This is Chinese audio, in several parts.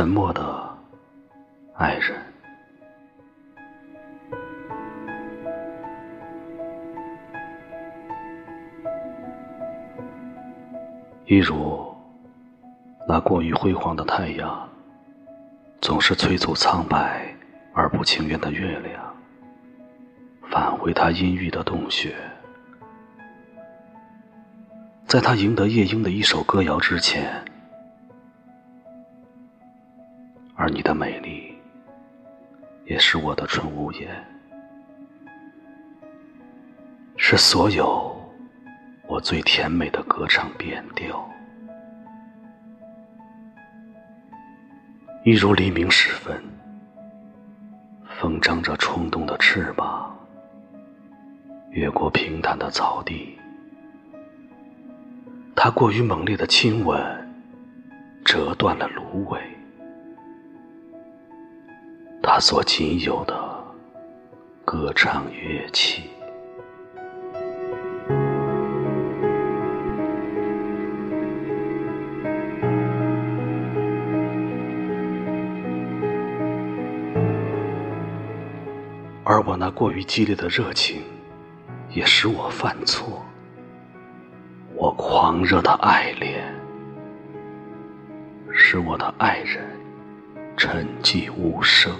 沉默的爱人。一如那过于辉煌的太阳，总是催促苍白而不情愿的月亮返回它阴郁的洞穴，在他赢得夜莺的一首歌谣之前，你的美丽也是我的纯无言，是所有。我最甜美的歌唱变调，一如黎明时分，风张着冲动的翅膀，越过平坦的草地。它过于猛烈的亲吻，折断了芦苇，他所仅有的歌唱乐器。而我那过于激烈的热情，也使我犯错。我狂热的爱恋，使我的爱人沉寂无声。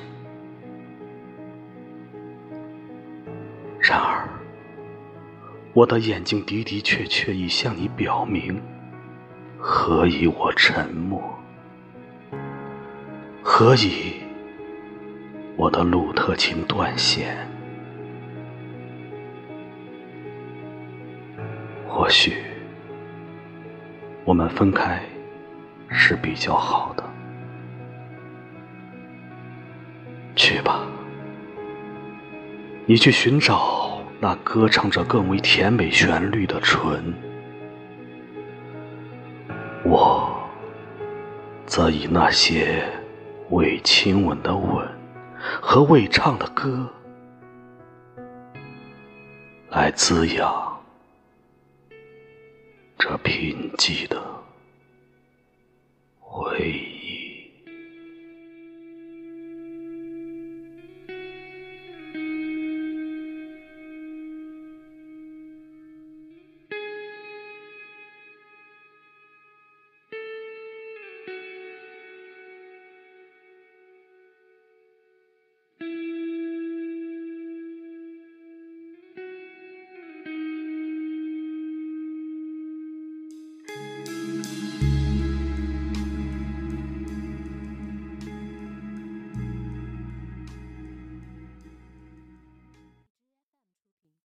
然而，我的眼睛的的确确已向你表明，何以我沉默？何以？我的鲁特琴断弦，或许我们分开是比较好的。去吧，你去寻找那歌唱着更为甜美旋律的唇，我则以那些未亲吻的吻。和未唱的歌，来滋养这贫瘠的。